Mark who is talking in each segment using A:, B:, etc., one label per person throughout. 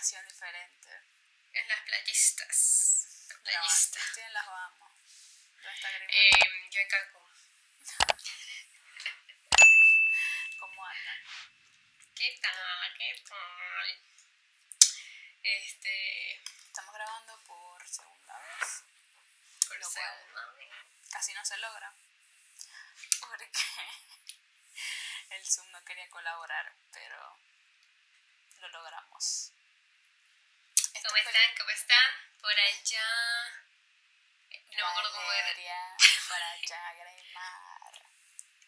A: locación diferente.
B: En las playistas. La
A: Ya va,
B: playista.
A: yo estoy en las Bahamas.
B: Em, yo en Cancún.
A: ¿Cómo andan?
B: ¿Qué tal? ¿Qué tal? Este.
A: Estamos grabando por segunda vez.
B: Por
A: Lo cual-
B: segunda vez.
A: Casi no se logra. Porque el Zoom no quería colaborar, pero lo logramos.
B: ¿Cómo están? ¿Cómo están? Por allá. No me acuerdo cómo era.
A: Para allá, Greymar.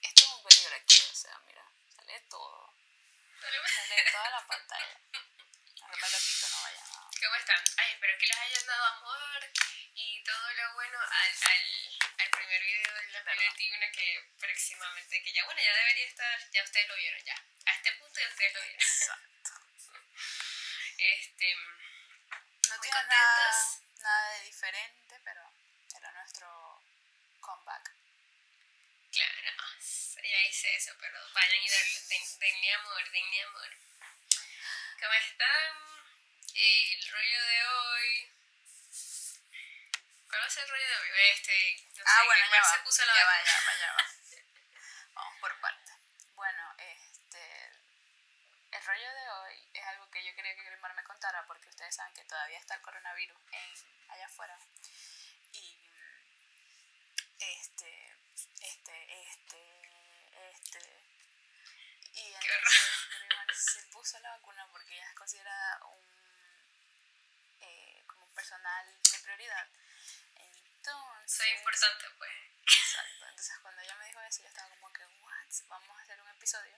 A: Esto es un peligro aquí, o sea, mira, sale todo. Sale toda la pantalla. Ahora me lo quito, no vayan a...
B: ¿Cómo están? Ay, espero que les hayan dado amor y todo lo bueno al, al, al primer video del 2021 que próximamente, que ya bueno, ya debería estar, ya ustedes lo vieron ya. A este punto ya ustedes lo vieron.
A: Exacto.
B: Este, Muy
A: nada,
B: contentas.
A: nada de diferente, pero era nuestro comeback.
B: claro, ya hice eso, pero vayan y darle, den, denle amor, denle amor. ¿Cómo están? El rollo de hoy. ¿Cuál va a ser el rollo de hoy? Este, no
A: ah,
B: sé,
A: bueno, ya va.
B: se puso la
A: ya va,
B: vacuna.
A: ya va, ya va. Vamos por partes. Bueno, este... El rollo de hoy es algo que yo quería que Grimar me contara porque ustedes saben que todavía está el coronavirus en, allá afuera. Y este, este, este, este. Y entonces Grimar se puso la vacuna porque ella es considerada un eh, como un personal de prioridad.
B: Soy importante, pues.
A: Exacto. Entonces cuando ella me dijo eso, yo estaba como que, what? Vamos a hacer un episodio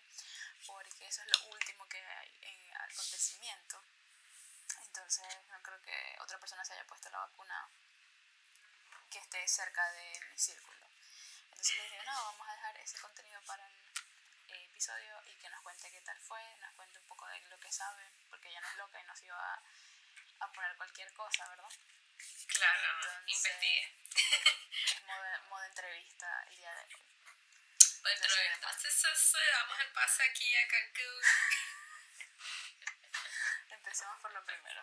A: porque eso es lo último que hay en acontecimiento. Entonces no creo que otra persona se haya puesto la vacuna que esté cerca de mi círculo. Entonces le dije, no, vamos a dejar ese contenido para el eh, episodio y que nos cuente qué tal fue, nos cuente un poco de lo que sabe, porque ella no es loca y nos iba a, a poner cualquier cosa, ¿verdad?
B: Claro,
A: Entonces-
B: investigué.
A: Es modo, modo entrevista el día de hoy.
B: Bueno,
A: Entonces,
B: entonces eso, damos el paso aquí a Cancún.
A: Empecemos por lo primero.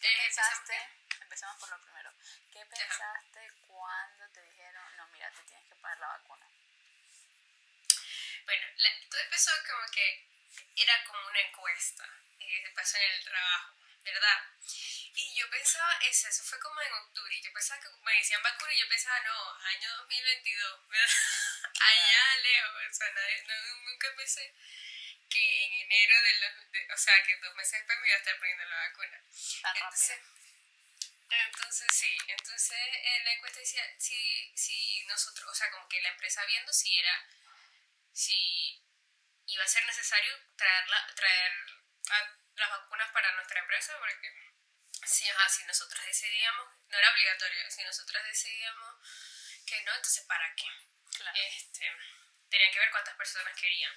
A: ¿Qué
B: Eh,
A: pensaste? Empecemos por lo primero. ¿Qué pensaste cuando te dijeron, no, mira, te tienes que poner la vacuna?
B: Bueno, la- todo empezó como que era como una encuesta eh, pasó en el trabajo, ¿verdad? Y yo pensaba, eso, eso fue como en octubre, yo pensaba que me decían vacuna y yo pensaba, no, año 2022, ¿verdad? Allá lejos, o sea, nadie- no, nunca pensé que en enero de los, de- o sea, que dos meses después me iba a estar poniendo la vacuna.
A: Tan
B: Entonces,
A: rápido.
B: entonces sí, entonces eh, la encuesta decía si, si nosotros, o sea, como que la empresa viendo si era, si iba a ser necesario traerla, traer a- las vacunas para nuestra empresa, porque si, ajá, si nosotros decidíamos, no era obligatorio, si nosotros decidíamos que no, entonces ¿para qué?
A: Claro.
B: Este, tenía que ver cuántas personas querían.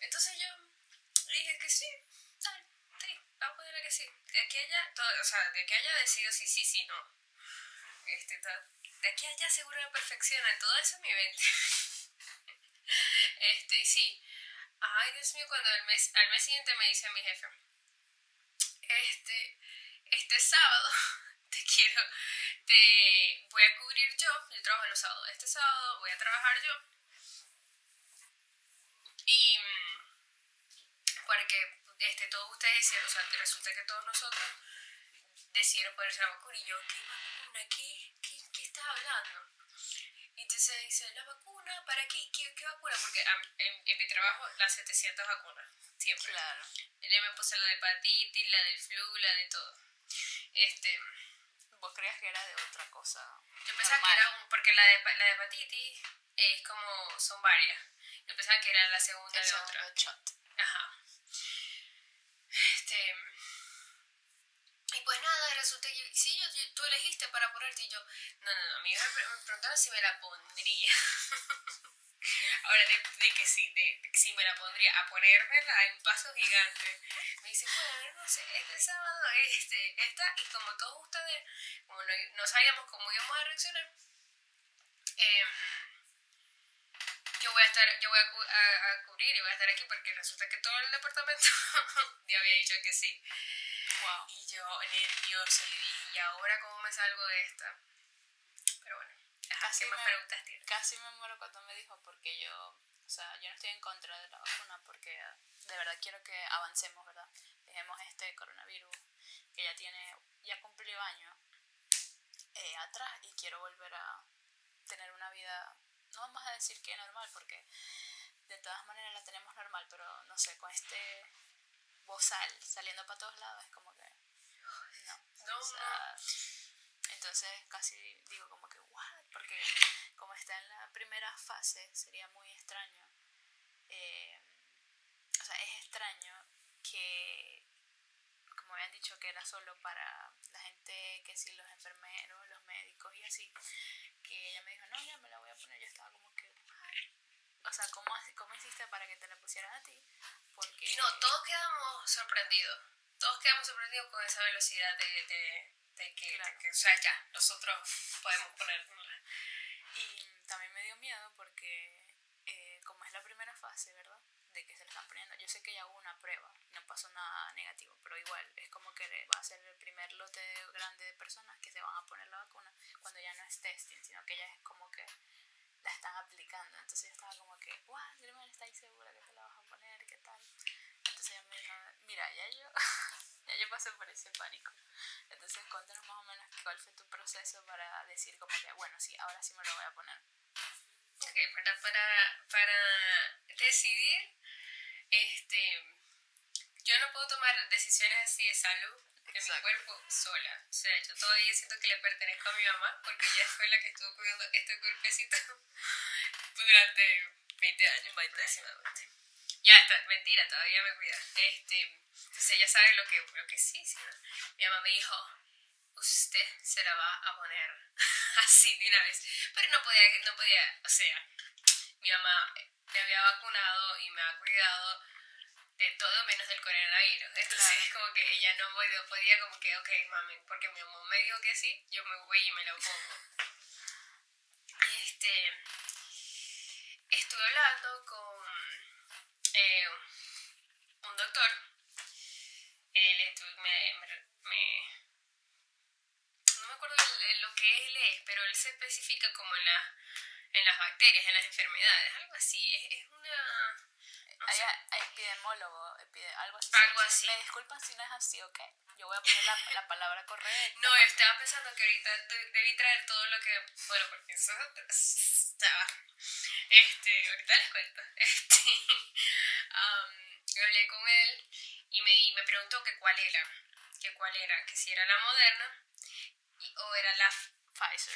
B: Entonces yo dije que sí, dale, sí, vamos a ponerle que sí. De aquí a allá, todo, o sea, de aquí a allá decido si sí, sí, no. Este, todo- de aquí a allá seguro me perfecciona, todo eso en mi mente. este, y sí. Ay, Dios mío, cuando al mes, al mes siguiente me dice mi jefe, este, este sábado te quiero, te voy a cubrir yo, yo trabajo los sábados, este sábado voy a trabajar yo. Y mm, porque este, todos ustedes decían, o sea, que resulta que todos nosotros decidieron ponerse la vacuna y yo, ¿qué vacuna? ¿Qué, qué, qué estás hablando? Y entonces dice, ¿la vacuna? ¿Para qué? ¿Qué, qué vacuna? Porque en, en mi trabajo las 700 vacunas, siempre.
A: Claro.
B: Me puse la de hepatitis, la del flu, la de todo. Este,
A: ¿Vos creías que era de otra cosa?
B: yo pensaba
A: normal?
B: que era un, porque la de, la de hepatitis es como, son varias. Yo pensaba que era la segunda
A: el
B: de otra.
A: shot.
B: Ajá. Este. Y pues nada, resulta que. Sí, yo, yo- tú elegiste para ponerte y yo. No, no, no. A mí me preguntaron si me la pondría. Ahora, de, de que sí, de, de que sí me la pondría. A ponérmela hay un paso gigante. Me dice, bueno, no sé, este sábado este, está. Y como todos ustedes, como no, no sabíamos cómo íbamos a reaccionar, em, yo voy a estar, yo voy a, a- a cubrir y voy a estar aquí porque resulta que todo el departamento yo había dicho que sí.
A: Wow.
B: Y yo nerviosa, y dije, ¿y ahora cómo me salgo de esta?
A: Casi
B: ¿qué más
A: me-? Casi me muero cuando me dijo porque yo, o sea, yo no estoy en contra de la vacuna porque de verdad quiero que avancemos, ¿verdad? Dejemos este coronavirus que ya tiene, ya cumplió años eh, atrás y quiero volver a tener una vida, no vamos a decir que normal porque de todas maneras la tenemos normal, pero no sé, con este bozal saliendo para todos lados es como que no.
B: No,
A: o sea, entonces casi digo como que, what? Porque como está en la primera fase, sería muy extraño. eh, o sea, es extraño que, como habían dicho, que era solo para la gente, que sí, los enfermeros, los médicos y así, que ella me dijo, no, ya me la voy a poner. Yo estaba como que, what? O sea, ¿cómo, ¿cómo hiciste para que te la pusieran a ti? Porque...
B: No, todos quedamos sorprendidos. Todos quedamos sorprendidos con esa velocidad de, de, de que,
A: Claro.
B: de que, o sea, ya, nosotros podemos ponerla.
A: Y también me dio miedo porque, eh, como es la primera fase, ¿verdad? De que se le están poniendo. Yo sé que ya hubo una prueba, no pasó nada negativo, pero igual es como que va a ser el primer lote de- grande de personas que se van a poner la vacuna cuando ya no es testing, sino que ya es como que la están aplicando. Entonces yo estaba como que, wow, Germán, ¿estás segura que te la vas a poner? ¿Qué tal? Me mira, ya yo, ya yo pasé por ese pánico. Entonces cuéntanos más o menos cuál fue tu proceso para decir como que, bueno, sí, ahora sí me lo voy a poner.
B: Ok, para, para, para decidir, este, yo no puedo tomar decisiones así de salud de mi cuerpo sola. O sea, yo todavía siento que le pertenezco a mi mamá porque ella fue la que estuvo cuidando este cuerpecito durante 20 años
A: 20 años.
B: aproximadamente. Ya, está, mentira, todavía me cuida. Este, entonces ella sabe lo que, lo que sí, sí. Mi mamá me dijo, usted se la va a poner así de una vez. Pero no podía, no podía, o sea, mi mamá me había vacunado y me ha cuidado de todo menos del coronavirus. Entonces,
A: Claro.
B: como que ella no podía, podía como que, ok, mami, porque mi mamá me dijo que sí, yo me voy y me lo pongo. Este, estuve hablando con eh, un doctor. Él estu- me, me- me- no me acuerdo lo que él es, pero él se especifica como en, la, en las bacterias, en las enfermedades, algo así. Es, es una... no
A: Hay epidemólogo, epide- algo así.
B: Algo así.
A: Me disculpan si no es así, ¿ok? Yo voy a poner la, la palabra correcta.
B: No, yo estaba pensando que ahorita de- debí traer todo lo que. Bueno, porque eso estaba. Este, ahorita les cuento. Este, hablé con él y me, y me preguntó que cuál era. Que cuál era, que si era la moderna y- o era la
A: Pfizer.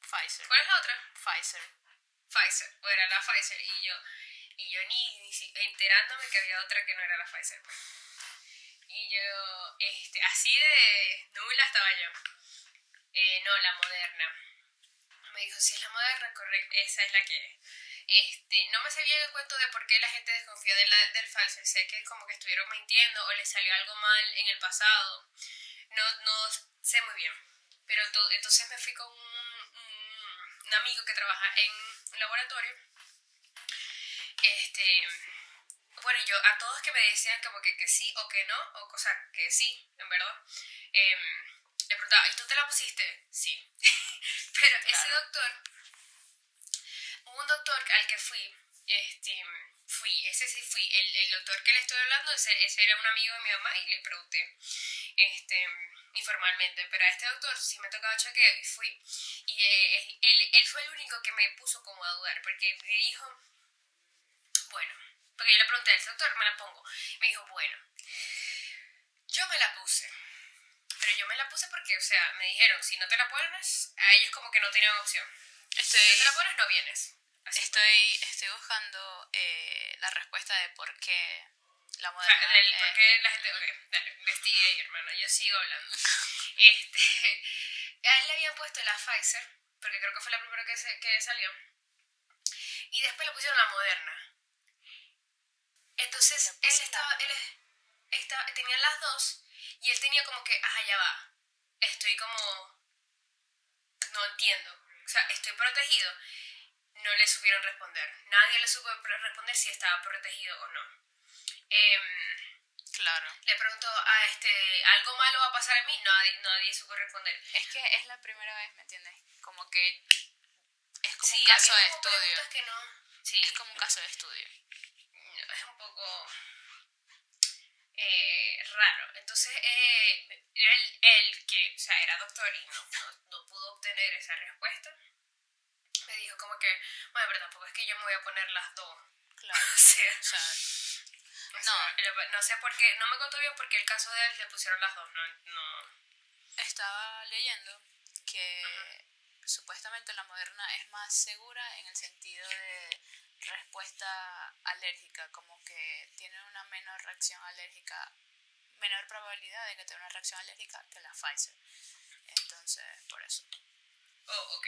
A: Pfizer.
B: ¿Cuál es la otra?
A: Pfizer.
B: Pfizer. O era la Pfizer. Y yo, y yo ni, ni si- enterándome que había otra que no era la Pfizer. pues. Y yo, este, así de nula estaba yo. Eh, no, la moderna. Me dijo, si es la moderna, correcto, esa es la que es. Este, no me sabía el cuento de por qué la gente desconfía de la, del Pfizer. Sé que como que estuvieron mintiendo o les salió algo mal en el pasado. No, no sé muy bien. Pero to- entonces me fui con un, amigo que trabaja en un laboratorio. Este, bueno, yo a todos que me decían como que, que sí o que no, o cosa que sí, en verdad, em, le preguntaba, ¿y tú te la pusiste? Sí. Pero ese doctor, hubo un doctor al que fui, este, fui, ese sí fui, el, el doctor que le estoy hablando, ese, ese era un amigo de mi mamá y le pregunté, este, informalmente, pero a este doctor sí me tocaba chequeo y fui. Y eh, él, él, él fue el único que me puso como a dudar, porque me dijo, bueno, porque yo le pregunté al doctor, me la pongo. Me dijo, bueno, yo me la puse. Pero yo me la puse porque, o sea, me dijeron, si no te la pones, a ellos como que no tenían opción. Si no te la
A: Estoy,
B: pones, no vienes. Así.
A: estoy, estoy buscando eh, la respuesta de por qué la moderna.
B: del
A: eh,
B: por qué la gente... Ok, dale, investigue ahí, hermana, yo sigo hablando. Este, a él le habían puesto la Pfizer, porque creo que fue la primera que, se- que salió. Y después le pusieron la Moderna. Entonces, él estaba, él estaba, tenía las dos y él tenía como que, ajá, ya va. Estoy como, no entiendo. O sea, estoy protegido. No le supieron responder. Nadie le supo responder si estaba protegido o no. Em,
A: Claro.
C: Le pregunto, ah, este, ¿algo malo va a pasar a mí? Nadie, nadie supo responder.
A: Es que es la primera vez, ¿me entiendes? Como que es como
C: Sí,
A: un caso de estudio.
C: que no. Sí,
A: Es como un caso de estudio.
C: es un poco eh, raro. Entonces, eh, él, él, que, o sea, era doctor y no, no, no pudo obtener esa respuesta, me dijo como que, bueno, pero tampoco es que yo me voy a poner las dos.
A: Claro.
C: O sea,
A: O sea,
C: o
A: No.
C: sea, no sé por qué, no me contó bien porque el caso de él le pusieron las dos, no, no.
A: estaba leyendo que supuestamente la moderna es más segura en el sentido de respuesta alérgica, como que tiene una menor reacción alérgica, menor probabilidad de que tenga una reacción alérgica que la Pfizer. Entonces, por eso.
C: Oh, ok.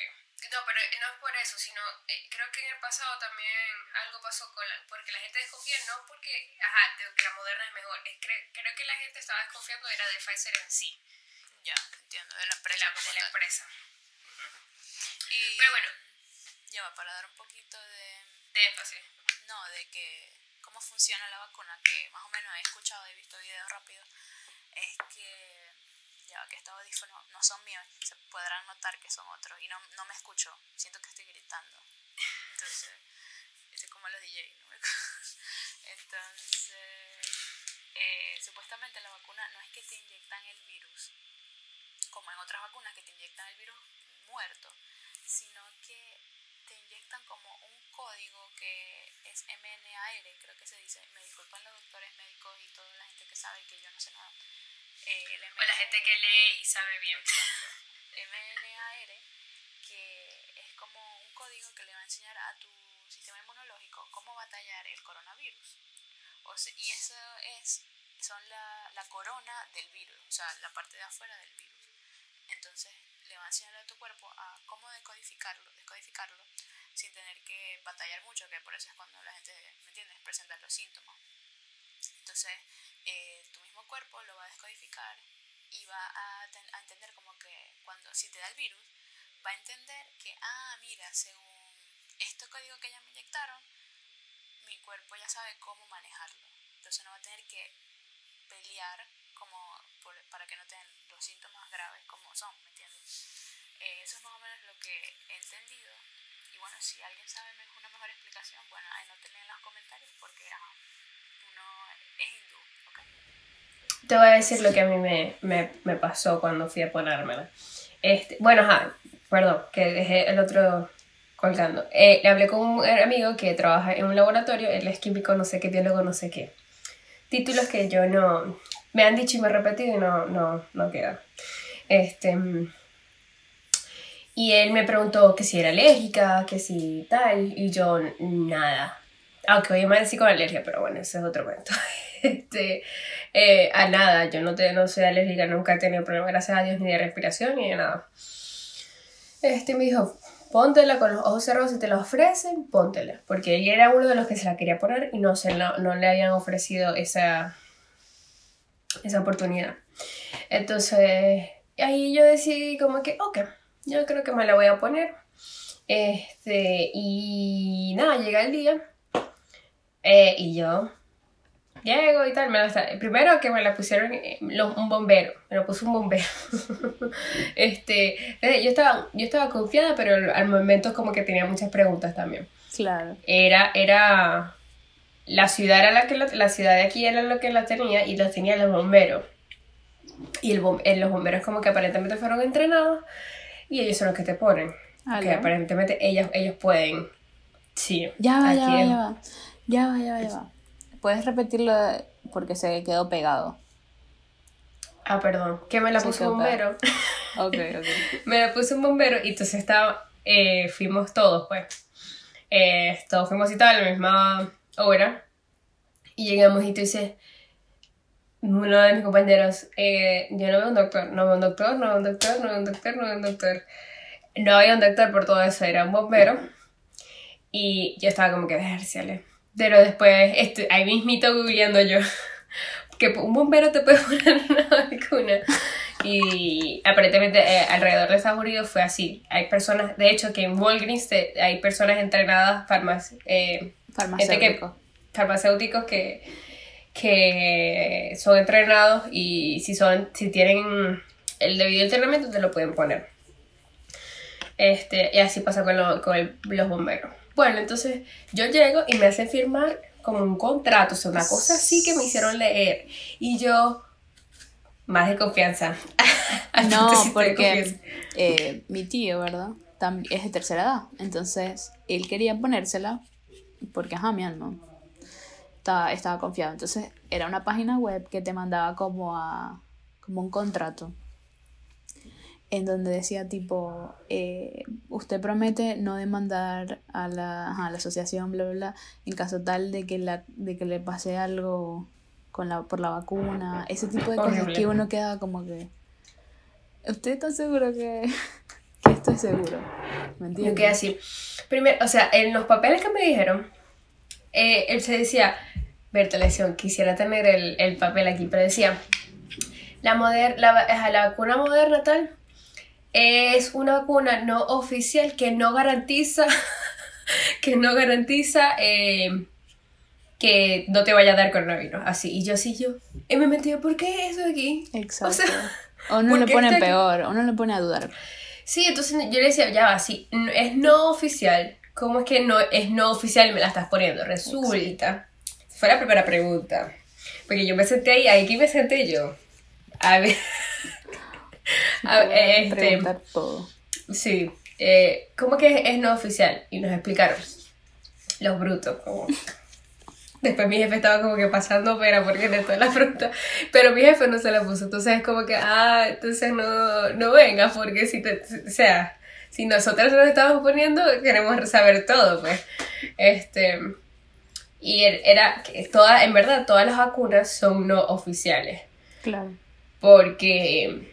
C: No, pero no es por eso, sino eh, creo que en el pasado también algo pasó con la, porque la gente desconfía, no porque, ajá, de que la moderna es mejor, es cre- creo que la gente estaba desconfiando era de Pfizer en sí,
A: Ya, entiendo, de la
C: de
A: empresa.
C: la, de la empresa.
A: Ya va, para dar un poquito de
C: De énfasis.
A: No, de que cómo funciona la vacuna, que más o menos he escuchado y he visto videos rápidos, es que ya va, que estos audífonos no son míos, se podrán notar que son otros y no, no me escucho, siento que estoy gritando. Entonces, estoy como los DJ, no Entonces, eh, supuestamente la vacuna no es que te inyectan el virus, como en otras vacunas que te inyectan el virus muerto, sino que te inyectan como un código que es MNAR, creo que se dice. Me disculpan los doctores médicos y toda la gente que sabe que yo no sé nada. Eh, el
C: O la gente que lee y sabe bien.
A: MNAR, que es como un código que le va a enseñar a tu sistema inmunológico cómo batallar el coronavirus. O sea, y eso es, son la, la corona del virus, o sea, la parte de afuera del virus. Entonces le va a enseñar a tu cuerpo a cómo decodificarlo, descodificarlo sin tener que batallar mucho, que por eso es cuando la gente, ¿me entiendes?, presenta los síntomas. Entonces, eh, tu mismo cuerpo lo va a descodificar y va a, ten- a entender como que cuando, si te da el virus, va a entender que, ah, mira, según este código que ya me inyectaron, mi cuerpo ya sabe cómo manejarlo. Entonces no va a tener que pelear como por- para que no tengan los síntomas graves como son, ¿me entiendes? Eh, eso es más o menos lo que he entendido. Y bueno, si alguien sabe una mejor explicación, bueno, anótenla en los comentarios porque ajá, uno es hindú, ¿ok?
B: Te voy a decir lo que a mí me, me, me pasó cuando fui a ponérmela. Este, bueno, ajá, perdón, que dejé el otro colgando. Eh, le hablé con un amigo que trabaja en un laboratorio, él es químico, no sé qué, biólogo, no sé qué. Títulos que yo no... Me han dicho y me he repetido y no, no, no quedan. Este... Y él me preguntó que si era alérgica, que si tal, y yo nada. Aunque hoy decir con alergia, pero bueno, ese es otro cuento. Este, eh, a nada, yo no, te, no soy alérgica, nunca he tenido problemas, gracias a Dios, ni de respiración ni de nada. Este me dijo, póntela con los ojos cerrados, si te la ofrecen, póntela. Porque él era uno de los que se la quería poner y no, se la- no le habían ofrecido esa, esa oportunidad. Entonces, ahí yo decidí como que, ok, yo creo que me la voy a poner. Este, y nada, llega el día. eh, y yo llego y tal. Me la primero que me la pusieron eh, lo- un bombero. Me lo puso un bombero. este, eh, yo estaba, yo estaba confiada, pero al- momento como que tenía muchas preguntas también
A: Claro.
B: era, era la ciudad era la que la, la ciudad de aquí era lo que la tenía y los tenía los bomberos y el eh, los bomberos como que aparentemente fueron entrenados y ellos son los que te ponen. Que aparentemente ellos ellos pueden. Sí.
D: Ya va, ya va, ya va. Ya va, ya va, ya va. Puedes repetirlo porque se quedó pegado.
B: ah perdón. Que me la
D: Se
B: puso un bombero.
D: Ok, ok.
B: me la puso un bombero y entonces estaba eh, fuimos todos pues. Eh, todos fuimos y tal a la misma hora. Y llegamos y tú dices uno de mis compañeros eh, yo no veo un doctor no veo un doctor no veo un doctor no veo un doctor no veo un doctor no había un doctor por todo eso era un bombero y yo estaba como que verciale pero después estoy ahí mismito googleando yo que un bombero te puede poner una vacuna y aparentemente eh, alrededor de Estados Unidos fue así. Hay personas, de hecho, que en Walgreens te- hay personas entrenadas, farmac- eh,
D: Farmacéutico.
B: farmacéuticos que, que son entrenados y si, son, si tienen el debido entrenamiento te lo pueden poner. Este, y así pasa con, lo- con el- los bomberos. Bueno, entonces yo llego y me hacen firmar como un contrato, o sea, una cosa así que me hicieron leer. Y yo, más de confianza.
A: No, porque eh, mi tío, ¿verdad? Tam- es de tercera edad. Entonces, él quería ponérsela porque, ajá, mi alma estaba, estaba confiado. Entonces, era una página web que te mandaba como a como un contrato en donde decía tipo, eh, usted promete no demandar a la, a la asociación, bla, bla, bla, en caso tal de que, la, de que le pase algo con la, por la vacuna, ese tipo de cosas que uno queda como que, ¿usted está seguro que, que esto es seguro? ¿Me
B: Yo
A: entiendes?
B: quedé así. Primero, o sea, en los papeles que me dijeron, eh, él se decía, Berta, le decía, quisiera tener el, el papel aquí, pero decía, la, moder, la, la vacuna moderna tal es una vacuna no oficial que no garantiza, que no garantiza eh, que no te vaya a dar coronavirus. Así, y yo sí, yo, y me metí, ¿por qué eso de aquí?
A: Exacto.
B: O sea,
A: O uno
B: ¿por
A: le pone peor, uno le pone a dudar.
B: Sí, entonces yo le decía, ya va, sí, es no oficial. ¿Cómo es que no es no oficial y me la estás poniendo? Resulta. Fue la primera pregunta. Porque yo me senté ahí, aquí me senté yo. A ver. A ver, este,
A: preguntar todo.
B: sí. eh, ¿Cómo que es no oficial? Y nos explicaron. Los brutos. Como... Después mi jefe estaba como que pasando pena porque le toda la fruta. Pero mi jefe no se la puso. Entonces es como que, ah, entonces no, no vengas porque si te, o sea, si nosotros nos estamos poniendo, queremos saber todo, pues. Este, y er- era que toda, en verdad, todas las vacunas son no oficiales.
A: Claro.
B: Porque,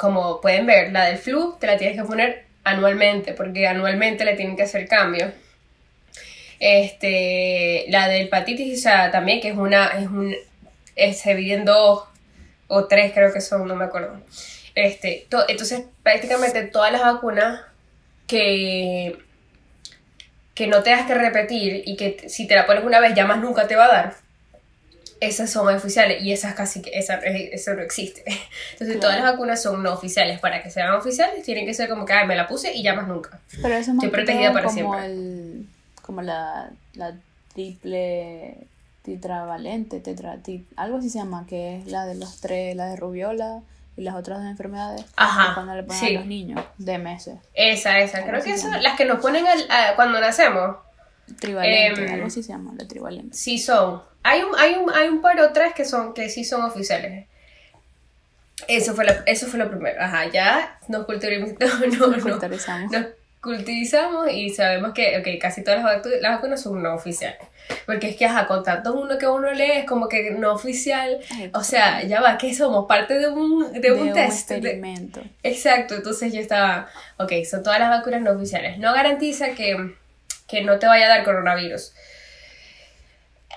B: como pueden ver, la del flu te la tienes que poner anualmente, porque anualmente le tienen que hacer cambios. Este, la del hepatitis, o sea, también que es una, es un, es- se dos o tres creo que son, no me acuerdo. Este, to- entonces prácticamente todas las vacunas que, que no tengas que repetir y que si te la pones una vez ya más nunca te va a dar, esas son oficiales y esas casi que esa, eh, eso no existe. Entonces
A: Claro.
B: todas las vacunas son no oficiales. Para que sean oficiales tienen que ser como que, ay, me la puse y ya más nunca.
A: Pero eso es más
B: Estoy protegida para
A: como
B: siempre.
A: el como la, la triple tetravalente, tetra, ti- algo así se llama, que es la de los tres, la de rubiola y las otras dos enfermedades
B: Ajá,
A: cuando le ponen
B: sí.
A: a los niños de meses.
B: Esa, esa. Creo
A: ¿Cómo
B: que eso, las que nos ponen al- a- cuando nacemos,
A: Trivalente,
B: Em,
A: algo así se llama, la trivalente.
B: sí son. Hay un, hay un, hay un par o tres que son, que sí son oficiales. Eso fue, la- eso fue lo primero. Ajá, ya nos culturizamos. No, no, no.
A: Culturizamos.
B: Cultivizamos y sabemos que ok, casi todas las, vacu- las vacunas son no oficiales. Porque es que, ajá, con tanto uno que uno lee es como que no oficial. O sea, ya va, que somos parte de un, de un test. de-
A: experimento.
B: Exacto, entonces yo estaba, ok, son todas las vacunas no oficiales. No garantiza que, que no te vaya a dar coronavirus.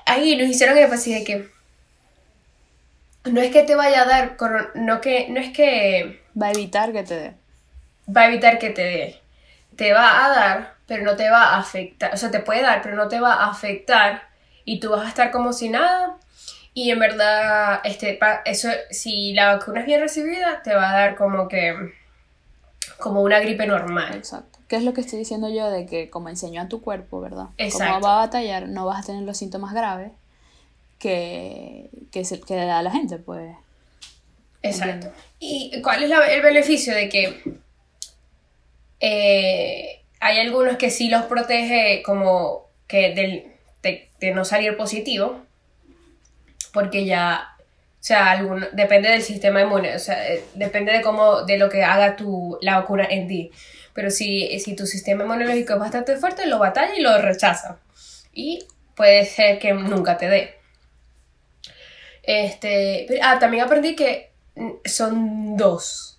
B: Ahí nos hicieron énfasis de que no es que te vaya a dar, no, que, no es que
A: Va a evitar que te dé.
B: va a evitar que te dé. Te va a dar, pero no te va a afectar. O sea, te puede dar, pero no te va a afectar. Y tú vas a estar como si nada. Y en verdad, este, eso, si la vacuna es bien recibida, te va a dar como que, como una gripe normal.
A: Exacto. ¿Qué es lo que estoy diciendo yo de que como enseñó a tu cuerpo, ¿verdad?
B: Exacto.
A: Como va a batallar, no vas a tener los síntomas graves que, que, se, que da la gente, pues.
B: Exacto. ¿Y cuál es la- el beneficio de que eh, hay algunos que sí los protege como que del, de, no salir positivo? Porque ya, o sea, depende del sistema inmune, o sea, eh, depende de cómo, de lo que haga tu, la vacuna en ti. Pero si, si tu sistema inmunológico es bastante fuerte, lo batalla y lo rechaza. Y puede ser que nunca te dé. Este, ah, también aprendí que mm, son dos.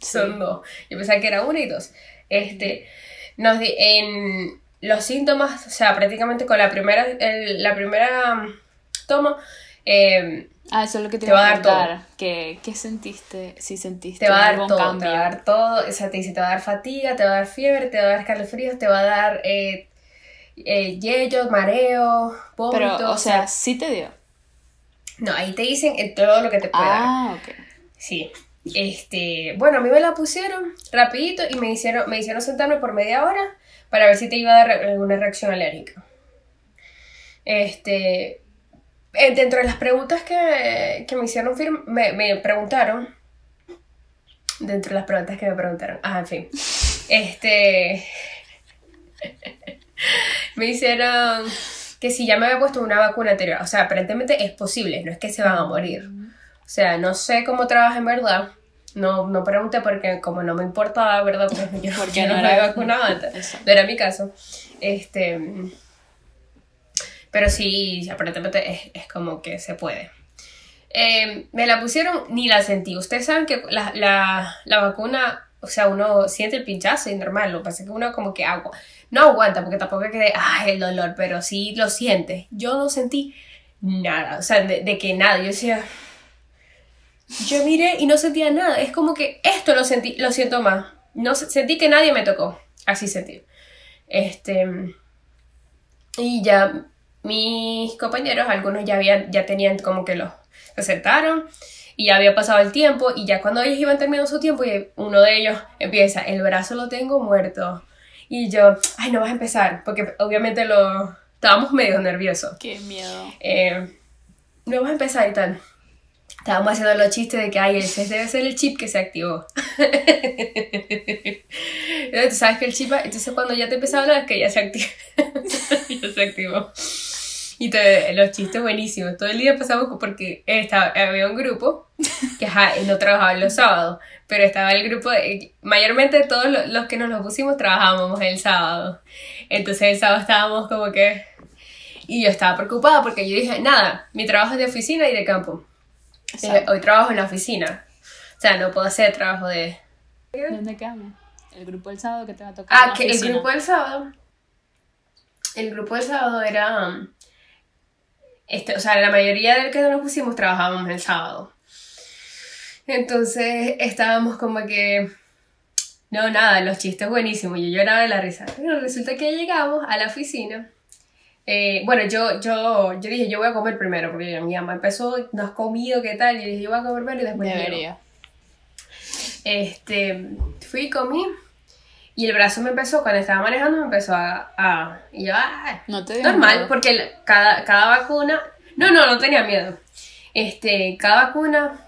B: Son dos. Yo pensaba que era una y dos. Este, nos di- en los síntomas, o sea, prácticamente con la primera, el- la primera mm, toma, eh,
A: Ah, eso es lo que te,
B: va
A: a
B: dar
A: preguntar. ¿Qué, ¿Qué sentiste? Si sentiste
B: te va a dar todo,
A: cambio.
B: te va a dar todo, o sea, te dice, te va a dar fatiga, te va a dar fiebre, te va a dar escalofríos, te va a dar eh, eh, yello, mareo, vómito,
A: Pero, o sea, sí te dio.
B: No, ahí te dicen en todo lo que te puede dar.
A: Ah, ok.
B: Sí. Este, bueno, a mí me la pusieron rapidito y me hicieron, me hicieron sentarme por media hora para ver si te iba a dar alguna reacción alérgica. Este, eh, dentro de las preguntas que, que me hicieron, me, me preguntaron, dentro de las preguntas que me preguntaron, ah, en fin, este, me hicieron que si ya me había puesto una vacuna anterior, o sea, aparentemente es posible, no es que se van a morir. O sea, no sé cómo trabaja en verdad. No, no pregunté porque como no me importaba, ¿verdad? Porque yo,
A: Porque
B: yo
A: no
B: no
A: era-
B: me antes. No era mi caso. Este, pero sí, aparentemente es, es como que se puede. Eh, me la pusieron, ni la sentí. Ustedes saben que la, la, la vacuna, o sea, uno siente el pinchazo y normal. Lo que pasa es que uno como que agua. No aguanta porque tampoco es que, ah, el dolor, pero sí lo siente. Yo no sentí nada, o sea, de, de que nada. Yo decía, yo miré y no sentía nada. Es como que esto lo sentí, lo siento más. No se- sentí que nadie me tocó. Así sentí. Este. Y ya mis compañeros, algunos ya habían, ya tenían como que los se sentaron y ya había pasado el tiempo y ya cuando ellos iban terminando su tiempo y uno de ellos empieza, el brazo lo tengo muerto. Y yo, ay, no vas a empezar, porque obviamente lo estábamos medio nerviosos.
A: Qué miedo.
B: Eh, no vamos a empezar y tal. Estábamos haciendo los chistes de que, ay, ese debe ser el chip que se activó. Entonces, sabes que el chip, entonces cuando ya te empezó a hablar es que ya se activó. ya se activó. Y te- los chistes buenísimos. Todo el día pasamos porque estaba, había un grupo que no trabajaba los sábados, pero estaba el grupo, de- mayormente todos lo- los que nos lo pusimos trabajábamos el sábado. Entonces el sábado estábamos como que... Y yo estaba preocupada porque yo dije, nada, mi trabajo es de oficina y de campo.
A: Exacto.
B: hoy trabajo en la oficina. O sea, no puedo hacer trabajo de...
A: ¿Dónde quedamos? El grupo del sábado que te va a tocar.
B: Ah,
A: la
B: que el grupo del sábado. El grupo del sábado era. um, Este, o sea, la mayoría del que nos pusimos trabajábamos el sábado. Entonces estábamos como que. No, nada, los chistes buenísimos. Yo lloraba de la risa. Pero resulta que llegamos a la oficina. Eh, bueno, yo, yo, yo dije, yo voy a comer primero, porque mi mamá empezó, no has comido, ¿qué tal? Y yo dije, yo voy a comer primero y después.
A: Debería.
B: Este, fui, comí y el brazo me empezó, cuando estaba manejando me empezó a... a y yo, ah,
A: No te
B: normal,
A: miedo.
B: porque el- cada, cada vacuna... No, no, no tenía miedo. Este, cada vacuna...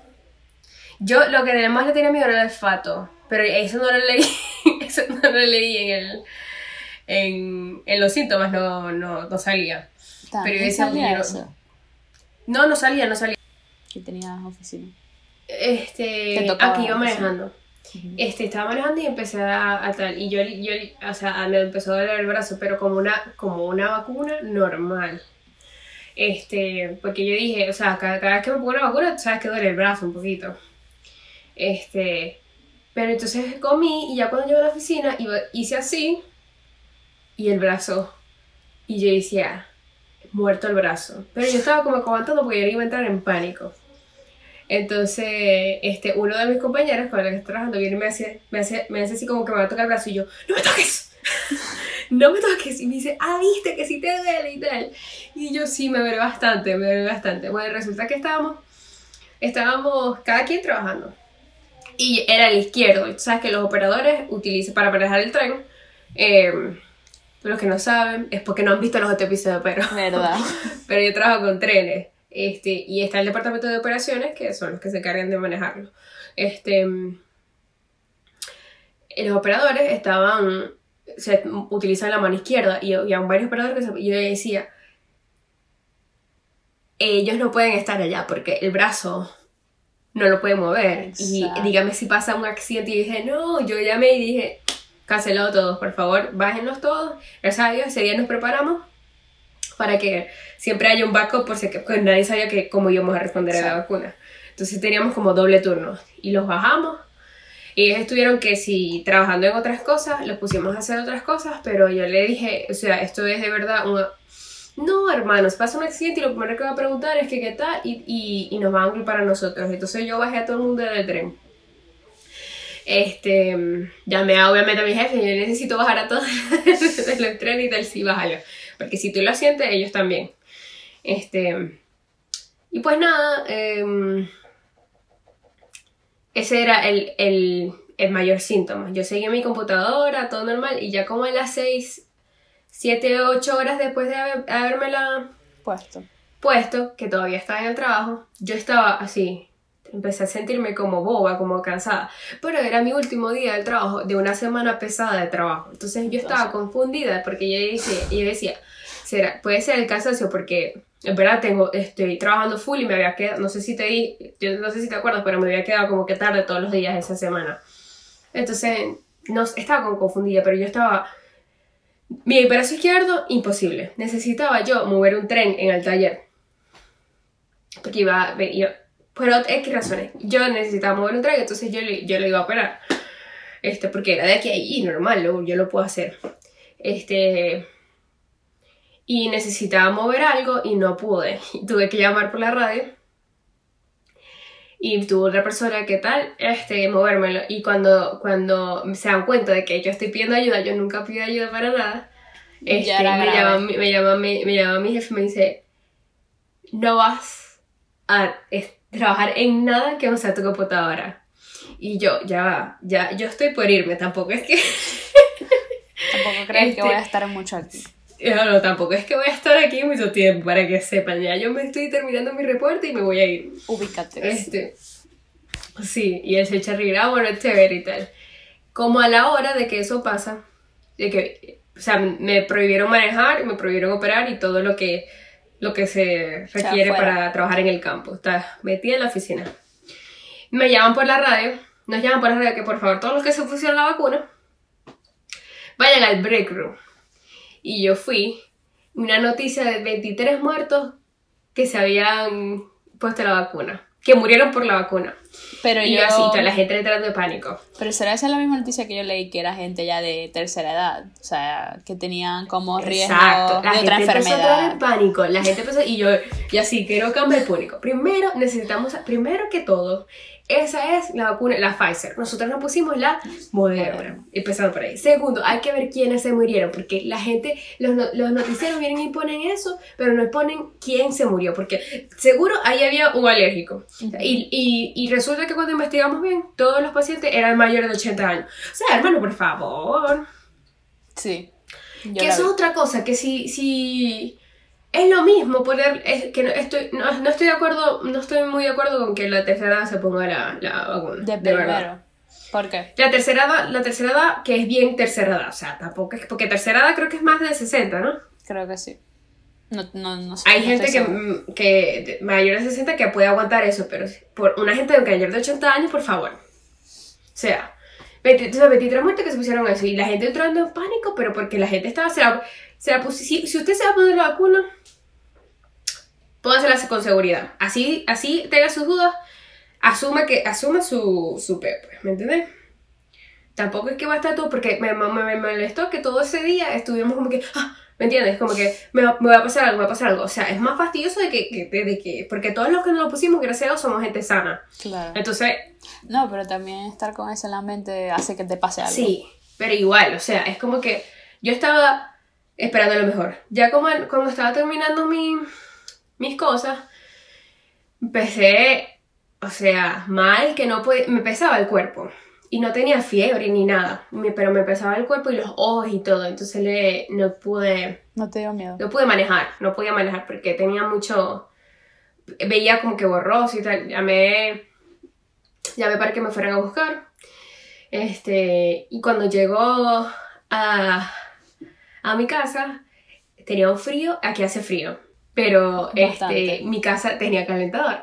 B: Yo lo que más le tenía miedo era el olfato, pero eso no lo leí, eso no lo leí en el... En, en los síntomas no, no, no salía. Pero
A: salía
B: libro-
A: eso,
B: No, no salía, no salía.
A: que tenías oficina.
B: Este, aquí iba
A: sí.
B: manejando. Este, estaba manejando y empecé a, a tal, y yo, yo, o sea, me empezó a doler el brazo, pero como una, como una vacuna normal. Este, porque yo dije, o sea, cada, cada vez que me pongo una vacuna, sabes que duele el brazo un poquito. Este, pero entonces comí y ya cuando llegué a la oficina iba- hice así y el brazo, y yo decía, muerto el brazo. Pero yo estaba como aguantando porque yo iba a entrar en pánico. Entonces, este, uno de mis compañeros con el que estoy trabajando viene y me hace, me hace, me hace así como que me va a tocar el brazo y yo, ¡no me toques! no me toques. Y me dice, ah, viste que sí te duele y tal. Y yo, sí, me duele bastante, me duele bastante. Bueno, resulta que estábamos, estábamos cada quien trabajando. Y era el izquierdo. Y tú sabes que los operadores utilizan para manejar el tren. Eh, los que no saben, es porque no han visto los otros episodios, pero
A: ¿Verdad?
B: pero yo trabajo con trenes. Este, y está el departamento de operaciones, que son los que se encargan de manejarlo. Este, los operadores estaban, se utilizan la mano izquierda y había varios operadores que se- yo decía, ellos no pueden estar allá porque el brazo no lo pueden mover. Y dígame si pasa un accidente y dije, no, yo llamé y dije, cancelado todos, por favor, bájenlos todos. Gracias a Dios, ese día nos preparamos para que siempre haya un backup por si que pues nadie sabía que cómo íbamos a responder a la vacuna. Entonces teníamos como doble turno y los bajamos. Y ellos estuvieron que si trabajando en otras cosas, los pusimos a hacer otras cosas, pero yo le dije, o sea, esto es de verdad una... No, hermanos, pasa un accidente y lo primero que va a preguntar es que qué tal y, y, y nos van a culpar a nosotros. Entonces yo bajé a todo el mundo del tren. Este, llamé a, obviamente a mi jefe, yo necesito bajar a todos de los trenes y tal, sí, bájalo. Porque si tú lo sientes, ellos también. Este, Y pues nada, em, ese era el, el, el mayor síntoma. Yo seguí en mi computadora, todo normal, y ya como a las 6, 7, 8 horas después de haber, habérmela
A: Puesto.
B: puesto, que todavía estaba en el trabajo, yo estaba así, empecé a sentirme como boba, como cansada, pero era mi último día del trabajo, de una semana pesada de trabajo. Entonces yo estaba confundida porque yo decía, yo decía será, puede ser el cansancio porque en verdad tengo, estoy trabajando full y me había quedado, no sé si te di, yo no sé si te acuerdas, pero me había quedado como que tarde todos los días esa semana. Entonces, no, estaba como confundida, pero yo estaba... Mi brazo izquierdo, imposible. Necesitaba yo mover un tren en el taller. Porque iba, iba por X razones. Yo necesitaba mover un tren, entonces yo, le- yo lo iba a operar. Este, porque era de aquí a allí, normal, lo- yo lo puedo hacer. Este, y necesitaba mover algo y no pude. Tuve que llamar por la radio. Y tuvo otra persona que tal, este, movérmelo. Y cuando, cuando se dan cuenta de que yo estoy pidiendo ayuda, yo nunca pido ayuda para nada. Este, me, llama, mi- me, llama, mi- me llama mi jefe y me dice, no vas a trabajar en nada que no sea tu computadora. Y yo, ya va, ya, yo estoy por irme, tampoco es que...
A: Tampoco crees
B: Este-
A: que voy a estar mucho aquí.
B: No, no, tampoco es que voy a estar aquí mucho tiempo para que sepan. Ya yo me estoy terminando mi reporte y me voy a ir.
A: Ubícate.
B: Este. Sí, y él se echa a reír, ah, bueno, chévere y tal. Como a la hora de que eso pasa, de que, o sea, me prohibieron manejar, me prohibieron operar y todo lo que, lo que se requiere para trabajar en el campo. Está metida en la oficina. Me llaman por la radio, nos llaman por la radio que por favor todos los que se pusieron la vacuna vayan al break room. Y yo fui, una noticia de 23 muertos que se habían puesto la vacuna, que murieron por la vacuna.
A: Pero
B: y
A: yo...
B: así, toda la gente entrando de pánico.
A: Pero será esa la misma noticia que yo leí que era gente ya de tercera edad, o sea, que tenían como riesgo
B: Exacto, la
A: de
B: gente
A: otra
B: empezó a en
A: enfermedad.
B: pánico, la gente empezó, y yo, y así, quiero cambiar el público. Primero, necesitamos, primero que todo, esa es la vacuna, la Pfizer. Nosotros nos pusimos la Moderna, empezando por ahí. Segundo, hay que ver quiénes se murieron, porque la gente, los, los noticieros vienen y ponen eso, pero no ponen quién se murió, porque seguro ahí había un alérgico. Y, y, y resulta que cuando investigamos bien, todos los pacientes eran mayores de 80 años. O sea, hermano, por favor.
A: Sí.
B: Que eso es otra cosa, que si, si es lo mismo poner, es que no estoy, no, no estoy de acuerdo, no estoy muy de acuerdo con que la tercera edad se ponga la, la vacuna.
A: De
B: De, verdad.
A: ¿Por qué?
B: La tercera edad, la tercera edad que es bien tercera edad, o sea, tampoco es, porque tercera edad creo que es más de 60, ¿no?
A: Creo que sí. No, no, no sé.
B: Hay gente que, mm, que de- mayor de 60 que puede aguantar eso, pero por una gente mayor de 80 años, por favor. O sea, 20 entonces, 23 muertes que se pusieron eso y la gente entrando en pánico, pero porque la gente estaba, se la, se la pusi- si, si usted se va a poner la vacuna, póngasela con seguridad. Así, así tenga sus dudas, asuma que, asuma su, su peo, pues, ¿me entiendes? Tampoco es que va a estar todo, porque me, me, me molestó que todo ese día estuvimos como que, ah, ¿me entiendes? Como que me, va- me va a pasar algo, me va a pasar algo. O sea, es más fastidioso de que, que- de, de que, porque todos los que nos lo pusimos, gracias a Dios, somos gente sana.
A: Claro.
B: Entonces,
A: No, pero también estar con eso en la mente hace que te pase algo.
B: Sí, pero igual, o sea, es como que yo estaba esperando lo mejor. Ya como cuando estaba terminando mi, mis cosas, empecé, o sea, mal, que no podía, me pesaba el cuerpo. Y no tenía fiebre ni nada, me- pero me pesaba el cuerpo y los ojos y todo. Entonces le, no pude,
A: No te dio miedo.
B: no pude manejar, no podía manejar porque tenía mucho, veía como que borroso y tal. Llamé, llamé para que me fueran a buscar. Este, y cuando llegó a, a mi casa, tenía un frío, aquí hace frío, pero
A: Bastante.
B: este, mi casa tenía calentador.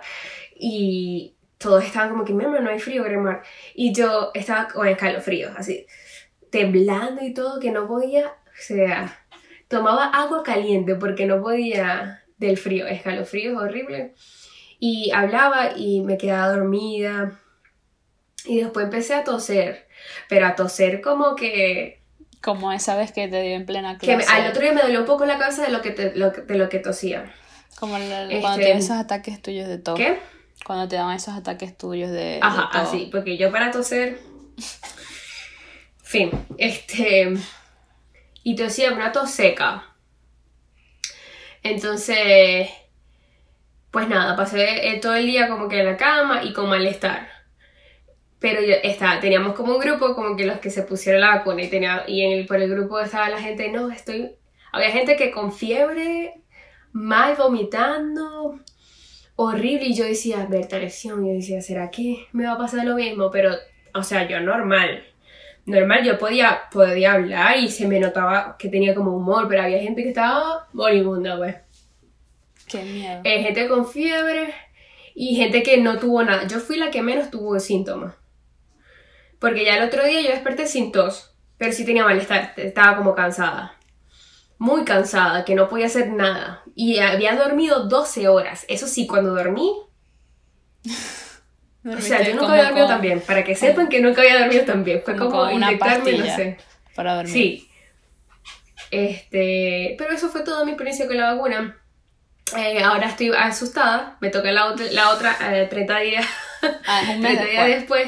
B: Y todos estaban como que, hermano, no hay frío, Gremar. Y yo estaba con escalofrío, así, temblando y todo, que no podía, o sea, tomaba agua caliente porque no podía del frío, escalofrío es horrible. Y hablaba y me quedaba dormida. Y después empecé a toser, pero a toser como que...
A: Como esa vez que te dio en plena
B: que me-
A: clase.
B: al otro día me dolió un poco la cabeza de lo que, te- lo que- de lo que tosía.
A: Como el-
B: Este-
A: cuando tienes esos ataques tuyos de tos.
B: ¿Qué?
A: Cuando te dan esos ataques tuyos de,
B: Ajá,
A: de
B: así, porque yo para toser... Fin, este... Y tosía una tos seca. Entonces... pues nada, pasé eh, todo el día como que en la cama y con malestar. Pero yo estaba, teníamos como un grupo como que los que se pusieron la vacuna y, tenía, y en el, por el grupo estaba la gente, no, estoy... Había gente que con fiebre, mal, vomitando, horrible. Y yo decía, Berta, lesión. Yo decía, ¿será que me va a pasar lo mismo? Pero, o sea, yo normal. Normal, yo podía, podía hablar y se me notaba que tenía como humor, pero había gente que estaba moribunda, pues.
A: Qué miedo.
B: Eh, gente con fiebre y gente que no tuvo nada. Yo fui la que menos tuvo síntomas. Porque ya el otro día yo desperté sin tos, pero sí tenía malestar, estaba como cansada. Muy cansada, que no podía hacer nada. Y había dormido 12 horas. Eso sí, cuando dormí... O sea, yo nunca había dormido
A: con-
B: tan bien. Para que sepan que nunca había dormido tan bien. Fue
A: como
B: como,
A: una
B: inyectarme, no sé.
A: Para dormir.
B: Sí. Este, pero eso fue toda mi experiencia con la vacuna. Eh, ahora estoy asustada. Me toca la otra, la otra eh, 30 días,
A: Ah,
B: 30 días
A: después.
B: después.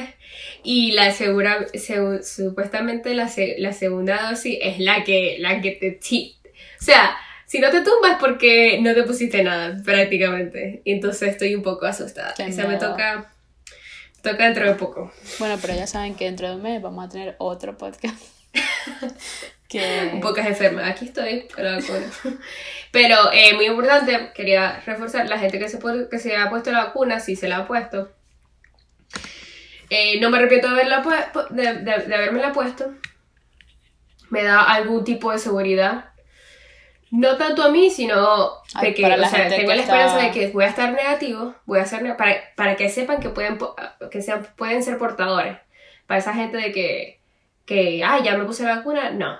B: Y la segura, segu- supuestamente la, la segunda dosis es la que, la que te... ti- O sea, si no te tumbas porque no te pusiste nada, prácticamente. Entonces estoy un poco asustada.
A: Qué
B: Esa me
A: miedo.
B: toca, toca dentro de poco.
A: Bueno, pero ya saben que dentro de un mes vamos a tener otro podcast.
B: un poco enferma. Aquí estoy con la vacuna. Pero eh, muy importante, quería reforzar, la gente que se, que se ha puesto la vacuna, si se la ha puesto, eh, no me arrepiento de, haberla pu- de, de, de haberme la puesto. Me da algún tipo de seguridad. No tanto a mí, sino
A: Ay,
B: de que, o sea, tengo la esperanza
A: está-
B: de que voy a estar negativo, voy a ser ne- para, para que sepan que pueden, que sean, pueden ser portadores. Para esa gente de que, que, ay, ya me puse la vacuna, no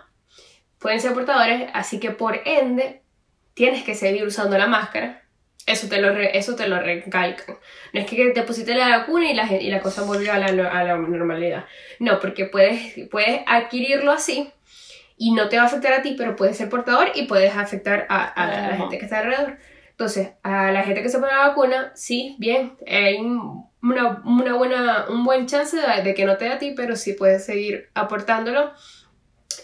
B: pueden ser portadores, así que por ende tienes que seguir usando la máscara. Eso te lo, re- eso te lo recalcan. No es que te pusiste la vacuna y la, y la cosa volvió a la, a la normalidad. No, porque puedes, puedes adquirirlo así y no te va a afectar a ti, pero puedes ser portador y puedes afectar a, a la, a la gente que está alrededor. Entonces, a la gente que se pone la vacuna, sí, bien, hay un- una, una buena, un buen chance de, de que no te dé a ti, pero sí puedes seguir aportándolo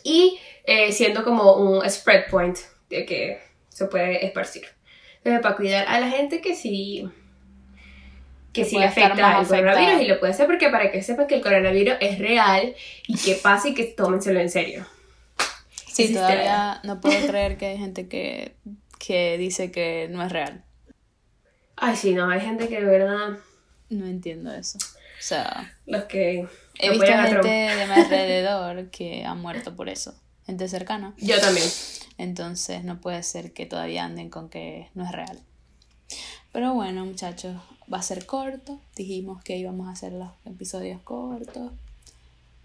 B: y eh, siendo como un spread point de que se puede esparcir. Entonces, para cuidar a la gente que sí que
A: Que
B: sí le afecta el coronavirus y lo puede hacer porque para que sepan que el coronavirus es real y que pasa y que tómenselo en serio.
A: sí,
B: existe.
A: todavía no puedo creer que hay gente que, que dice que no es real.
B: Ay, sí, no, hay gente que de verdad,
A: No entiendo eso. O sea,
B: los que
A: he visto gente de mi alrededor que ha muerto por eso. Gente cercana.
B: Yo también.
A: Entonces no puede ser que todavía anden con que no es real. Pero bueno, muchachos, va a ser corto. Dijimos que íbamos a hacer los episodios cortos.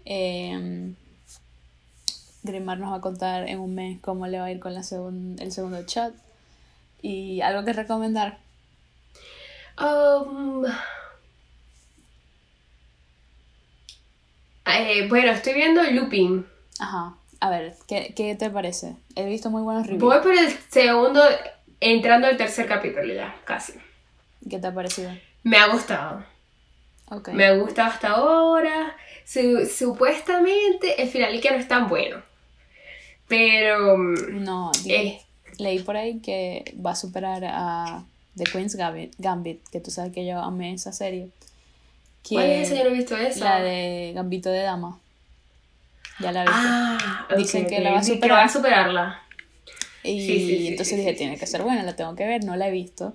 A: Eh, Grimar nos va a contar en un mes cómo le va a ir con la segun- el segundo chat. Y algo que recomendar.
B: Um, eh, bueno, estoy viendo Looping.
A: Ajá. A ver, ¿qué, qué te parece? He visto muy buenos reviews.
B: Voy por el segundo, entrando al tercer capítulo ya, casi.
A: ¿Qué te ha parecido?
B: Me ha gustado. Me ha gustado hasta ahora. Su- supuestamente el final y que no es tan bueno. Pero... mm,
A: No,
B: eh,
A: leí por ahí que va a superar a The Queen's Gambit, Gambit que tú sabes que yo amé esa serie. Que
B: ¿Cuál es esa? Yo no he visto esa.
A: La de Gambito de Dama. Ya la vi.
B: Ah,
A: Dicen que
B: ok.
A: la va a
B: Di- que
A: superar.
B: va a superarla.
A: y
B: sí, sí,
A: entonces
B: sí,
A: dije, tiene que ser buena, la tengo que ver, no la he visto.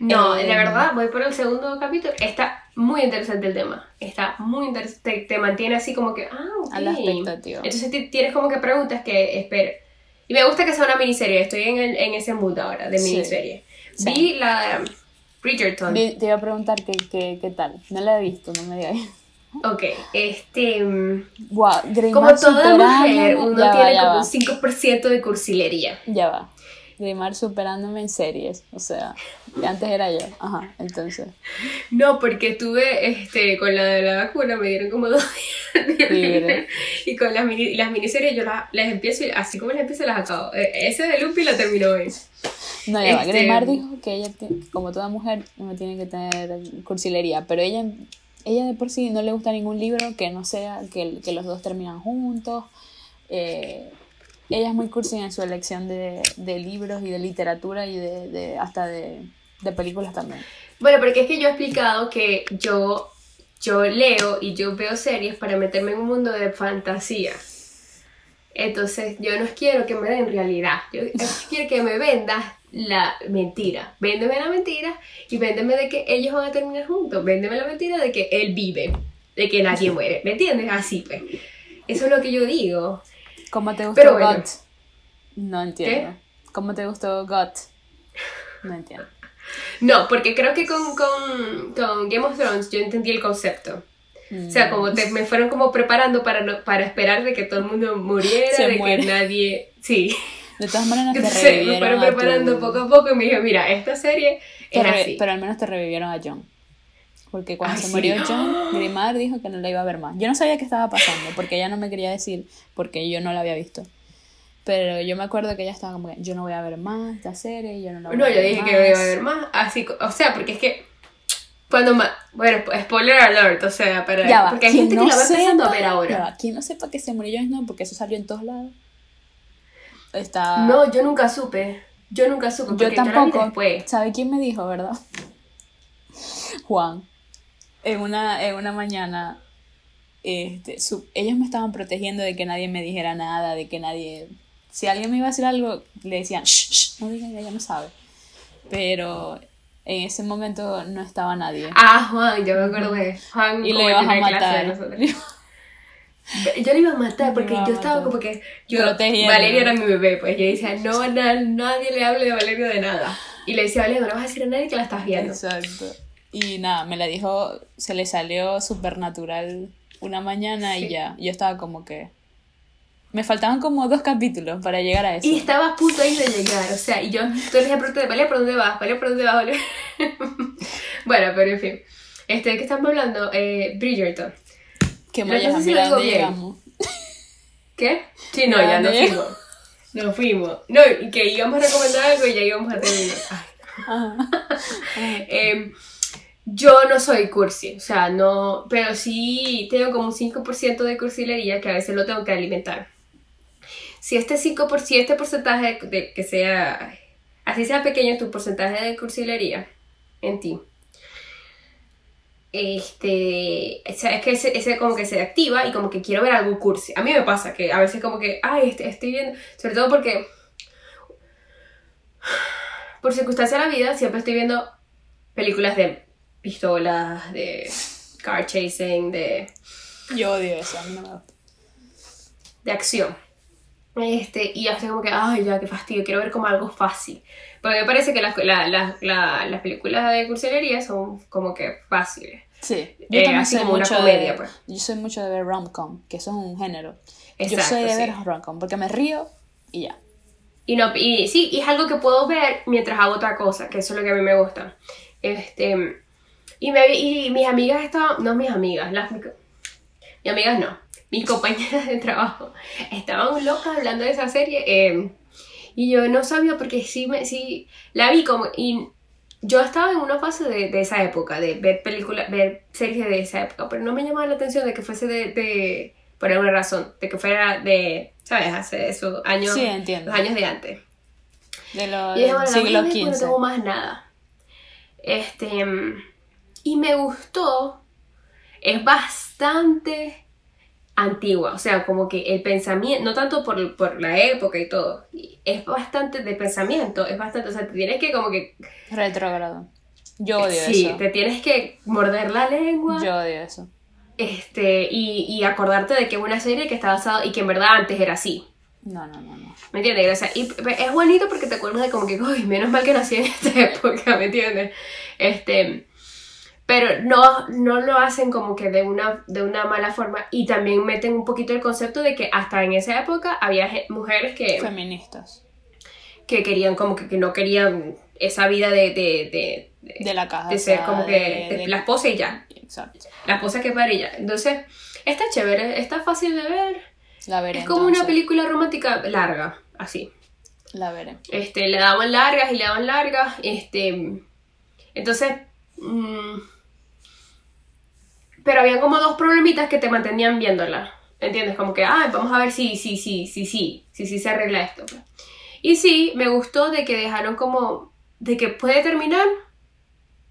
B: No,
A: Eh,
B: la verdad, voy por el segundo capítulo. Está muy interesante el tema. Está muy interesante. Te, te mantiene así como que, ah, ok.
A: A la expectativa.
B: Entonces ti- tienes como que preguntas que espera. Y me gusta que sea una miniserie. Estoy en, el- en ese mood ahora de miniserie.
A: Sí.
B: Vi la um, Bridgerton.
A: Vi- Te iba a preguntar qué, qué, qué tal. No la he visto, no me digas.
B: Ok, este. mm,
A: Wow,
B: Como toda mujer, uno
A: ya
B: tiene como
A: va,
B: un 5% de cursilería.
A: Ya va. Grimar superándome en series. O sea, antes era yo. Ajá, entonces.
B: No, porque estuve este, con la de la vacuna, me dieron como dos días
A: Libre.
B: Y con las, mini, las miniseries yo las, las empiezo y así como las empiezo las acabo. Eh, Ese de Lupi la terminó hoy.
A: No, ya va.
B: Este-
A: Grimar dijo que ella, como toda mujer, uno tiene que tener cursilería, pero ella, ella de por sí no le gusta ningún libro que no sea que, que los dos terminan juntos. Eh, ella es muy cursi en su elección de, de libros y de literatura y de, hasta de, de películas también.
B: Bueno, porque es que yo he explicado que yo, yo leo y yo veo series para meterme en un mundo de fantasía. Entonces, yo no quiero que me den realidad. Yo quiero que me vendas la mentira. Véndeme la mentira y véndeme de que ellos van a terminar juntos. Véndeme la mentira de que él vive, de que nadie muere. ¿Me entiendes? Así, pues. Eso es lo que yo digo.
A: ¿Cómo te gustó
B: Pero bueno.
A: God? No entiendo. ¿Cómo te gustó God? No entiendo.
B: No, porque creo que con, con, con Game of Thrones yo entendí el concepto. O sea, como te, me fueron como preparando para, no- para esperar de que todo el mundo muriera,
A: Se
B: de
A: muere.
B: que nadie... Sí.
A: De todas maneras te
B: Entonces me
A: revivieron
B: fueron
A: a
B: preparando
A: tu-
B: poco a poco y me dijo, mira, esta serie
A: te
B: era
A: re-
B: así.
A: Pero al menos te revivieron a John. Porque cuando
B: Ay,
A: se
B: sí.
A: murió John, Grimard dijo que no la iba a ver más. Yo no sabía qué estaba pasando, porque ella no me quería decir, porque yo no la había visto. Pero yo me acuerdo que ella estaba como que yo no voy a ver más esta serie, yo no la voy
B: No,
A: a
B: yo
A: ver
B: dije
A: más.
B: que no iba a haber más. Así, o sea, porque es que cuando bueno, spo- spoiler alert, o sea, para
A: Ya va,
B: porque hay gente
A: no
B: que la va empezando a ver
A: ya
B: ahora.
A: va, quien no sepa que se murió Jon Snow, porque eso salió en todos lados. Está...
B: No, yo nunca supe. Yo nunca supe
A: yo
B: porque
A: tampoco.
B: después.
A: ¿Sabe quién me dijo, verdad? Juan. En una, en una mañana, este, su- ellos me estaban protegiendo de que nadie me dijera nada, de que nadie... Si alguien me iba a decir algo, le decían, shh, shh, no digan, ella no sabe. Pero en ese momento no estaba nadie.
B: Ah, Juan, yo me acordé. Juan
A: y le ibas a matar.
B: Yo le iba a matar porque yo estaba como que yo
A: Protegiendo.
B: Valeria era mi bebé, pues yo decía, no, na- nadie le hable de Valeria de nada. Y le decía, Valeria, no le vas a decir a nadie que la estás viendo.
A: Exacto. Y nada, me la dijo, se le salió súper natural una mañana y
B: Sí.
A: ya. Yo estaba como que... Me faltaban como dos capítulos para llegar a eso.
B: Y estaba a punto ahí de llegar, o sea, y yo, tú le dije, Valeria, Valeria, ¿por dónde vas? Valeria, ¿por dónde vas? Valeria? bueno, pero en fin. Este, ¿de qué estamos hablando? Eh, Bridgerton.
A: Que
B: no
A: Maya,
B: sé si lo digo. ¿Qué? Sí, no,
A: Ya,
B: no
A: ya.
B: fuimos. No fuimos. No, y que íbamos a recomendar algo y ya íbamos a terminar. Ay.
A: Ajá.
B: Em, yo no soy cursi, o sea, no, pero sí tengo como un 5% de cursilería que a veces lo tengo que alimentar. Si este 5%, si este porcentaje de que sea, así sea pequeño tu porcentaje de cursilería en ti, este, o sea, es que ese, ese como que se activa y como que quiero ver algo cursi. A mí me pasa que a veces como que, ay, este- estoy viendo, sobre todo porque por circunstancia de la vida siempre estoy viendo películas de pistolas, de car chasing, de,
A: Yo odio eso, no
B: de acción. Este, y estoy como que, ay, ya, qué fastidio, quiero ver como algo fácil. Porque me parece que las, la- la- la- las películas de cursilería son como que fáciles.
A: Sí, yo
B: Eh,
A: también soy
B: como una
A: mucho
B: comedia,
A: de,
B: pues.
A: Yo soy mucho de ver rom-com, que eso es un género. yo
B: Exacto,
A: soy de
B: sí.
A: ver rom-com, porque me río y ya.
B: Y, no, y sí, y es algo que puedo ver mientras hago otra cosa, que eso es lo que a mí me gusta. Este, y, me, y mis amigas estaban, no mis amigas, las, mis amigas no, mis compañeras de trabajo estaban locas hablando de esa serie eh, y yo no sabía porque sí, me, sí la vi como, y yo estaba en una fase de, de esa época, de ver películas, ver series de esa época, pero no me llamaba la atención de que fuese de, de por alguna razón, de que fuera de, ¿sabes? Hace esos años,
A: Sí, entiendo.
B: los años de antes.
A: De los
B: Y dije, bueno, la voy a
A: siglo
B: ver porque no
A: XV.
B: tengo más nada. Este, mm, y me gustó, es bastante antigua, o sea, como que el pensamiento, no tanto por, por la época y todo, es bastante de pensamiento, es bastante, o sea, te tienes que como que,
A: Retrógrado. Yo odio
B: sí,
A: eso.
B: te tienes que morder la lengua,
A: Yo odio eso.
B: este, y, y acordarte de que es una serie que está basada y que en verdad antes era así.
A: No, no, no, no.
B: ¿Me entiendes? O sea, y es bonito porque te acuerdas de como que, uy, menos mal que nací en esta época, ¿me entiendes? Este, pero no, no lo hacen como que de una, de una mala forma y también meten un poquito el concepto de que hasta en esa época había mujeres que,
A: Feministas.
B: que querían como que, que no querían esa vida de, de, de, de-
A: la casa.
B: de ser como que la esposa y ya,
A: Exacto.
B: la esposa que para ella. Entonces, está chévere, está fácil de ver,
A: La veré.
B: es como una película romántica larga, así.
A: La veré.
B: este, le daban largas y le daban largas, este, entonces, mm, pero había como dos problemitas que te mantenían viéndola, ¿entiendes? Como que, ay, vamos a ver si, si, si, si, si, si, si se arregla esto. pues. Y sí, me gustó de que dejaron como, de que puede terminar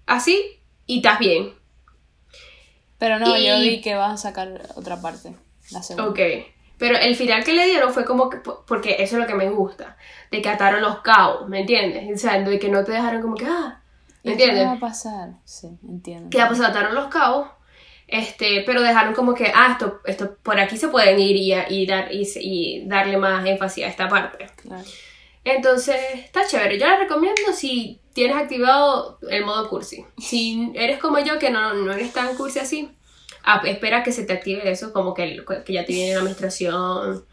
B: así y estás bien.
A: Pero no, yo vi que vas a sacar otra parte. La segunda.
B: Ok. Pero el final que le dieron fue como que, porque eso es lo que me gusta, de que ataron los cabos, ¿me entiendes? O sea, de que no te dejaron como que, ah, ¿me
A: ¿Y qué
B: entiendes?
A: va a pasar? Sí, entiendo.
B: Que ya pues ataron los cabos, este, pero dejaron como que, ah, esto, esto por aquí se pueden ir y, y, dar, y, y darle más énfasis a esta parte.
A: Claro.
B: Entonces, está chévere. Yo la recomiendo si tienes activado el modo cursi. Si eres como yo, que no, no eres tan cursi así, ah, espera que se te active eso, como que, que ya te viene la menstruación,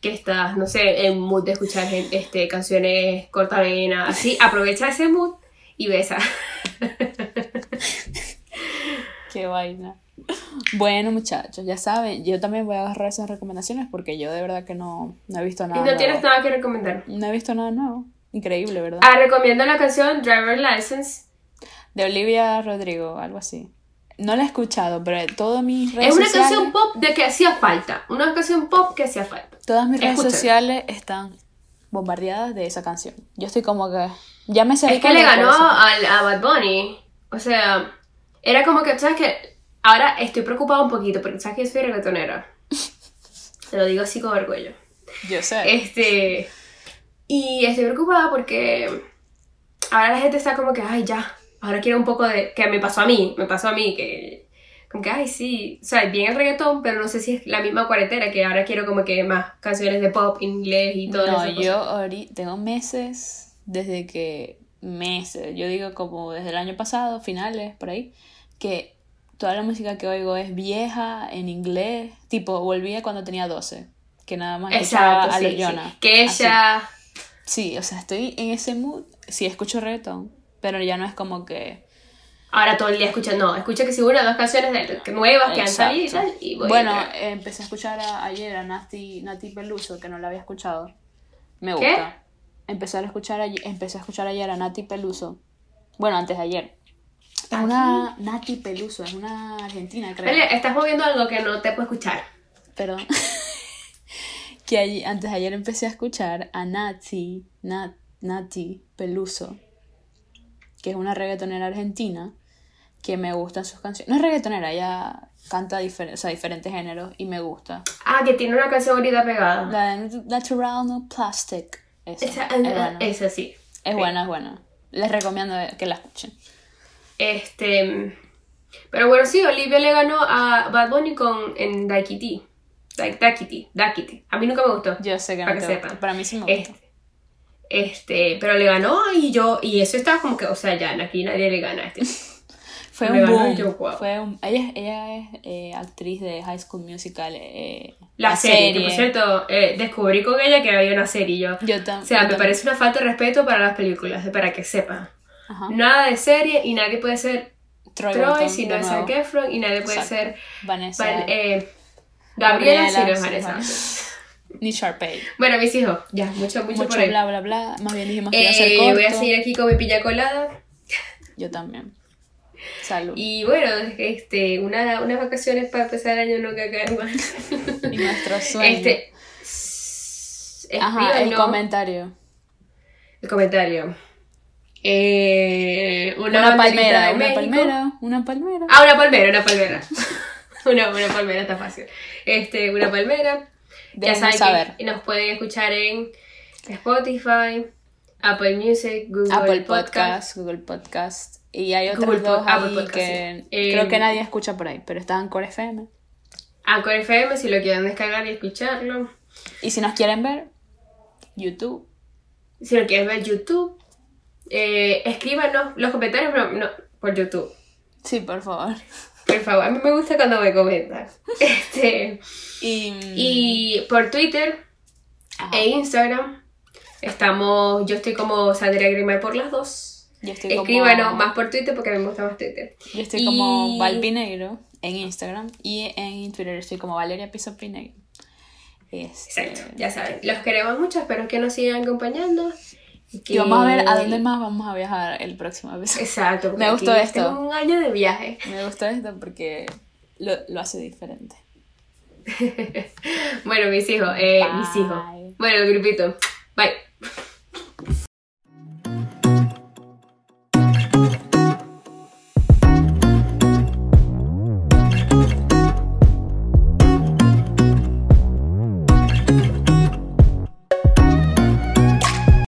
B: que estás, no sé, en mood de escuchar este, canciones cortavenas, así. Aprovecha ese mood y besa.
A: Qué vaina. Bueno, muchachos, ya saben, yo también voy a agarrar esas recomendaciones porque yo de verdad que no, no he visto
B: Y
A: nada.
B: no
A: nuevo.
B: tienes nada que recomendar.
A: No he visto nada nuevo. Increíble, ¿verdad?
B: Ah, recomiendo la canción Driver License.
A: De Olivia Rodrigo, algo así. No la he escuchado, pero todas mis redes
B: Es una
A: sociales,
B: canción pop de que hacía falta. Una canción pop que hacía falta.
A: todas mis redes sociales están bombardeadas de esa canción. Yo estoy como que ya me sé
B: Es que le ganó al, a Bad Bunny. O sea, era como que, ¿sabes qué? Ahora estoy preocupada un poquito porque, ¿sabes que yo soy reggaetonera? Te lo digo así con orgullo.
A: Yo sé.
B: Este. Y estoy preocupada porque ahora la gente está como que, ay, ya. Ahora quiero un poco de. Que me pasó a mí, me pasó a mí, que. Como que, ay, sí. O sea, bien el reggaetón, pero no sé si es la misma cuarentena, que ahora quiero como que más canciones de pop, inglés y todo
A: No,
B: eso.
A: yo ahorita tengo meses desde que meses, yo digo como desde el año pasado, finales por ahí, que toda la música que oigo es vieja en inglés, tipo volvía cuando tenía 12, que nada más escuchaba
B: Exacto,
A: a
B: sí, sí.
A: Loyona.
B: Que
A: Así.
B: ella.
A: Sí, o sea, estoy en ese mood, sí escucho reggaetón, pero ya no es como que
B: Ahora todo el día escucha, no, escucha que si una o dos canciones de- nuevas que han salido y tal. Y voy
A: bueno,
B: a-
A: empecé a escuchar a- ayer a Nati, Nati Peluso, que no la había escuchado. Me
B: ¿Qué?
A: gusta. Empecé a escuchar ayer, empecé a escuchar ayer a Nati Peluso. Bueno, antes de ayer. Es una Nati Peluso, es una argentina, creo.
B: Vale, estás moviendo algo que no te puedo escuchar.
A: Perdón. que allí- antes de ayer empecé a escuchar a Nati, Nat- Nati Peluso, que es una reggaetonera argentina, que me gustan sus canciones. No es reggaetonera, ella canta difer- o sea, diferentes géneros y me gusta.
B: Ah, que tiene una canción ahorita pegada.
A: La de Natural No Plastic. Esa,
B: Esa,
A: es, buena.
B: es así.
A: es buena, es buena. Les recomiendo que la escuchen.
B: Este. Pero bueno, sí, Olivia le ganó a Bad Bunny con en Daikiti. Daik- Daikiti, Daikiti. A mí nunca me gustó.
A: Yo sé que no
B: Para que
A: te gusta.
B: sepan.
A: Para mí sí me.
B: Este, este, pero le ganó y yo, y eso estaba como que, o sea, ya aquí nadie le gana a este.
A: Fue un boom.
B: yo.
A: Fue un- ella, ella es eh, actriz de High School Musical. eh,
B: La, serie, que por cierto, eh, descubrí con ella que había una serie y yo.
A: Yo tam-
B: O sea,
A: yo
B: me parece una falta de respeto para las películas, para que sepan.
A: Ajá.
B: Nada de serie y nadie puede ser
A: Troy,
B: si no es. Zac Efron y nadie puede
A: Exacto.
B: ser
A: Vanessa.
B: Van- eh, Gabriela, si no es Vanessa.
A: Vanessa. Ni Sharpay.
B: Bueno, mis hijos, ya, mucho, mucho,
A: Mucho
B: por ahí.
A: bla, bla, bla. Más bien dijimos que iba a ser
B: Eh,
A: corto.
B: voy a seguir aquí con mi pilla colada.
A: Yo también. Salud.
B: Y bueno, este, una, unas vacaciones para empezar el año no cagar mal.
A: Y nuestro sueño.
B: Este.
A: Ajá, el comentario.
B: el comentario. Eh, una,
A: palmera,
B: de
A: una
B: México.
A: palmera, una palmera.
B: Ah, una palmera, una palmera. una, una palmera está fácil. Este, una palmera. Ya saben
A: saber.
B: que nos pueden escuchar en Spotify, Apple Music, Google
A: Apple
B: Podcast.
A: Podcast, Google Podcast. Y hay otros
B: Google
A: dos ahí
B: Podcast,
A: que
B: sí. Eh,
A: creo que nadie escucha por ahí, pero está Anchor FM.
B: Anchor FM si lo quieren descargar y escucharlo.
A: Y si nos quieren ver, YouTube.
B: Si lo quieren ver YouTube, eh, escríbanos los comentarios no, no, por YouTube.
A: Sí, por favor.
B: Por favor, a mí me gusta cuando me comentan. Este,
A: Y,
B: y por Twitter
A: Ajá.
B: e Instagram estamos, yo estoy como Sandra Grimar por las dos.
A: yo estoy como,
B: Escríbanos más por Twitter porque a mí me gusta más Twitter.
A: yo estoy
B: y-
A: como Valpinegro en Instagram y en Twitter estoy como Valeria Piso Pinegro. Este,
B: Exacto, ya saben. Los queremos mucho, espero que nos sigan acompañando.
A: Y vamos a ver a dónde más vamos a viajar el próximo episodio.
B: Exacto. porque
A: Me gustó esto.
B: tengo un año de viaje.
A: Me gustó esto porque lo, lo hace diferente.
B: Bueno, mis hijos, eh, mis hijos. Bueno, el grupito. Bye.